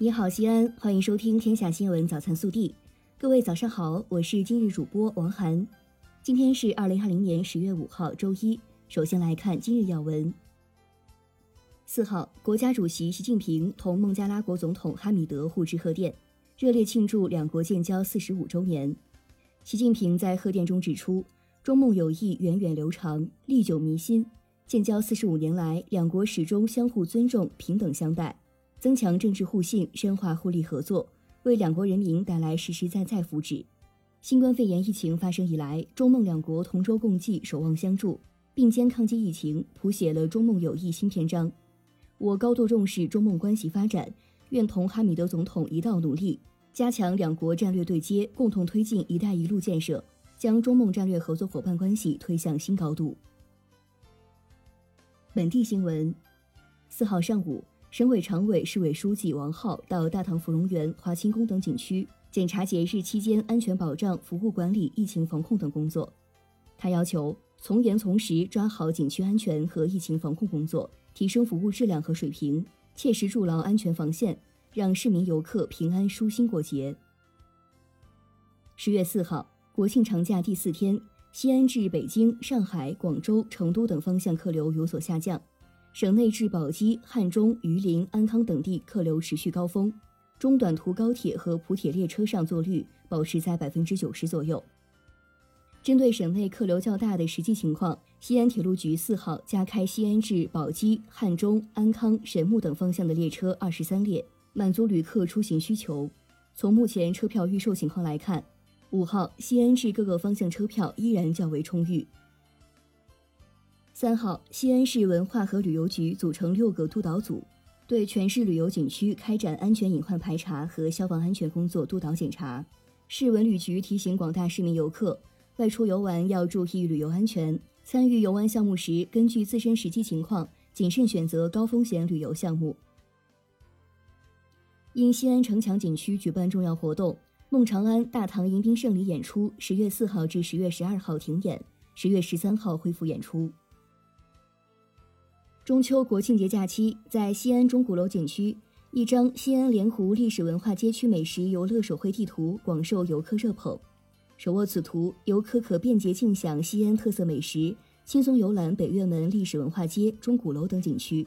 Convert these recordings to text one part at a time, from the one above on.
你好，西安，欢迎收听《天下新闻早餐速递》。各位早上好，我是今日主播王涵。今天是二零二零年十月五号，周一。首先来看今日要闻。四号，国家主席习近平同孟加拉国总统哈米德互致贺电，热烈庆祝两国建交四十五周年。习近平在贺电中指出，中孟友谊源远流长，历久弥新。建交四十五年来，两国始终相互尊重、平等相待。增强政治互信，深化互利合作，为两国人民带来实实在在福祉。新冠肺炎疫情发生以来，中孟两国同舟共济，守望相助，并肩抗击疫情，谱写了中孟友谊新篇章。我高度重视中孟关系发展，愿同哈米德总统一道努力，加强两国战略对接，共同推进“一带一路”建设，将中孟战略合作伙伴关系推向新高度。本地新闻：四号上午。省委常委、市委书记王浩到大唐芙蓉园、华清宫等景区检查节日期间安全保障、服务管理、疫情防控等工作。他要求从严从实抓好景区安全和疫情防控工作，提升服务质量和水平，切实筑牢安全防线，让市民游客平安舒心过节。十月四号，国庆长假第四天，西安至北京、上海、广州、成都等方向客流有所下降。省内至宝鸡、汉中、榆林、安康等地客流持续高峰，中短途高铁和普铁列车上座率保持在百分之九十左右。针对省内客流较大的实际情况，西安铁路局四号加开西安至宝鸡、汉中、安康、神木等方向的列车二十三列，满足旅客出行需求。从目前车票预售情况来看，五号西安至各个方向车票依然较为充裕。三号，西安市文化和旅游局组成六个督导组，对全市旅游景区开展安全隐患排查和消防安全工作督导检查。市文旅局提醒广大市民游客，外出游玩要注意旅游安全，参与游玩项目时，根据自身实际情况，谨慎选择高风险旅游项目。因西安城墙景区举办重要活动——孟长安大唐迎宾胜礼演出，十月四号至十月十二号停演，十月十三号恢复演出。中秋国庆节假期，在西安钟鼓楼景区，一张西安莲湖历史文化街区美食游乐手绘地图广受游客热捧。手握此图，游客可便捷尽享西安特色美食，轻松游览北岳门历史文化街、钟鼓楼等景区。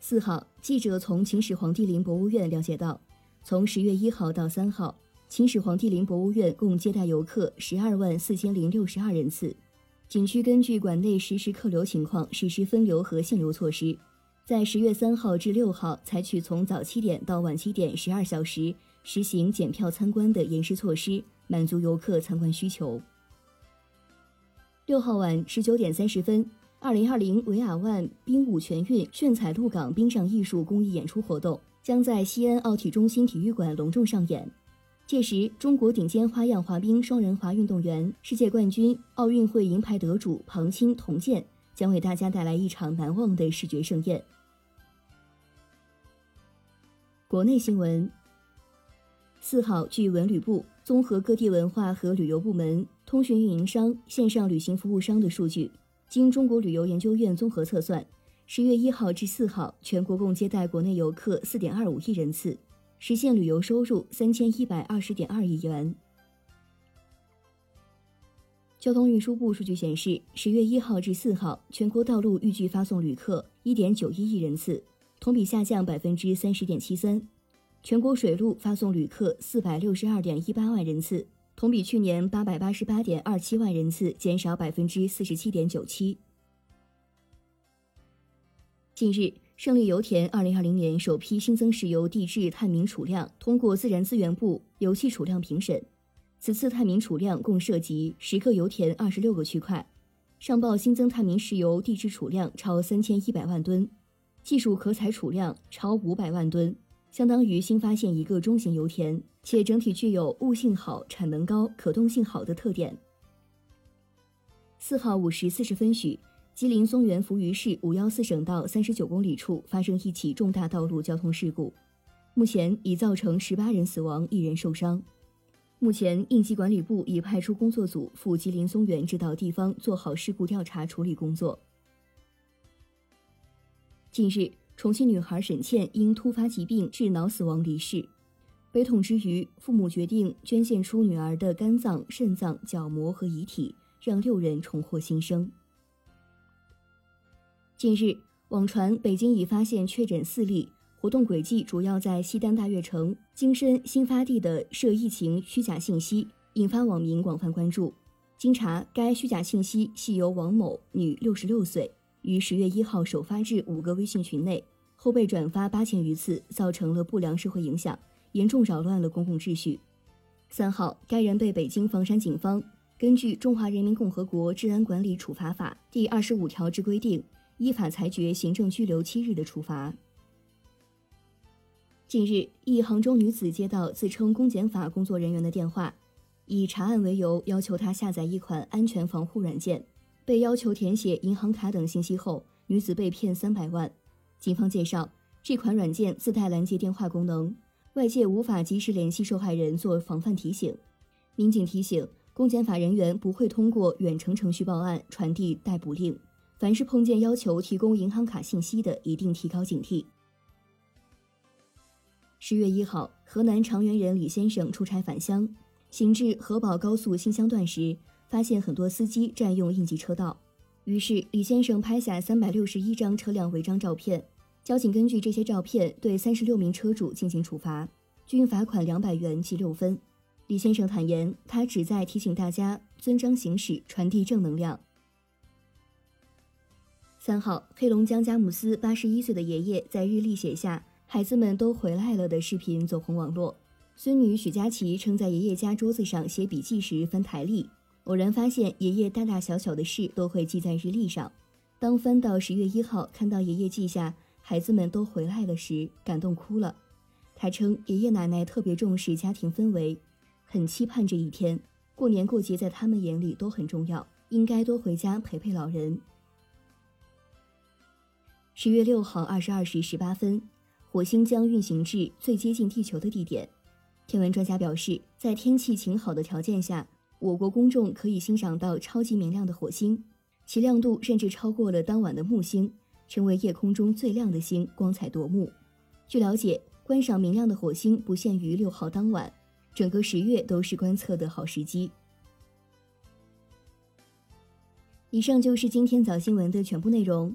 四号，记者从秦始皇帝陵博物院了解到，从十月一号到三号，秦始皇帝陵博物院共接待游客十二万四千零六十二人次。景区根据馆内实时客流情况实施分流和限流措施，在十月三号至六号采取从早七点到晚七点十二小时实行检票参观的延时措施，满足游客参观需求。六号晚十九点三十分，二零二零维亚万冰舞全运炫彩鹿港冰上艺术公益演出活动将在西安奥体中心体育馆隆重上演。届时，中国顶尖花样滑冰双人滑运动员、世界冠军、奥运会银牌得主庞清、童健将为大家带来一场难忘的视觉盛宴。国内新闻：四号，据文旅部综合各地文化和旅游部门、通讯运营商、线上旅行服务商的数据，经中国旅游研究院综合测算，十月一号至四号，全国共接待国内游客四点二五亿人次。实现旅游收入三千一百二十点二亿元。交通运输部数据显示，十月一号至四号，全国道路预计发送旅客一点九一亿人次，同比下降百分之三十点七三；全国水路发送旅客四百六十二点一八万人次，同比去年八百八十八点二七万人次减少百分之四十七点九七。近日。胜利油田二零二零年首批新增石油地质探明储量通过自然资源部油气储量评审。此次探明储量共涉及十个油田、二十六个区块，上报新增探明石油地质储量超三千一百万吨，技术可采储量超五百万吨，相当于新发现一个中型油田，且整体具有物性好、产能高、可动性好的特点。四号五时四十分许。吉林松原扶余市五幺四省道三十九公里处发生一起重大道路交通事故，目前已造成十八人死亡，一人受伤。目前应急管理部已派出工作组赴吉林松原指导地方做好事故调查处理工作。近日，重庆女孩沈倩因突发疾病致脑死亡离世。悲痛之余，父母决定捐献出女儿的肝脏、肾脏、角膜和遗体，让六人重获新生。近日，网传北京已发现确诊四例，活动轨迹主要在西单大悦城、京深新发地的涉疫情虚假信息，引发网民广泛关注。经查，该虚假信息系由王某，女，六十六岁，于十月一号首发至五个微信群内，后被转发八千余次，造成了不良社会影响，严重扰乱了公共秩序。三号，该人被北京房山警方根据《中华人民共和国治安管理处罚法》第二十五条之规定，依法裁决行政拘留七日的处罚。近日，一杭州女子接到自称公检法工作人员的电话。以查案为由，要求她下载一款安全防护软件，被要求填写银行卡等信息后，女子被骗三百万。警方介绍，这款软件自带拦截电话功能，外界无法及时联系受害人做防范提醒。民警提醒，公检法人员不会通过远程程序报案、传递逮捕令，凡是碰见要求提供银行卡信息的，一定提高警惕。十月一号，河南长垣人李先生出差返乡。行至河宝高速新乡段时，发现很多司机占用应急车道，于是李先生拍下三百六十一张车辆违章照片。交警根据这些照片，对三十六名车主进行处罚，均罚款两百元记六分。李先生坦言，他旨在提醒大家遵章行驶，传递正能量。三号，黑龙江佳木斯八十一岁的爷爷在日历写下“孩子们都回来了”的视频走红网络。孙女许佳琪称，在爷爷家桌子上写笔记时翻台历，偶然发现爷爷大大小小的事都会记在日历上。当翻到十月一号，看到爷爷记下“孩子们都回来了”时，感动哭了。他称，爷爷奶奶特别重视家庭氛围，很期盼这一天。过年过节在他们眼里都很重要，应该多回家陪陪老人。十月六号二十二时十八分，火星将运行至最接近地球的地点。天文专家表示，在天气晴好的条件下，我国公众可以欣赏到超级明亮的火星，其亮度甚至超过了当晚的木星，成为夜空中最亮的星，光彩夺目。据了解，观赏明亮的火星不限于六号当晚，整个十月都是观测的好时机。以上就是今天早新闻的全部内容，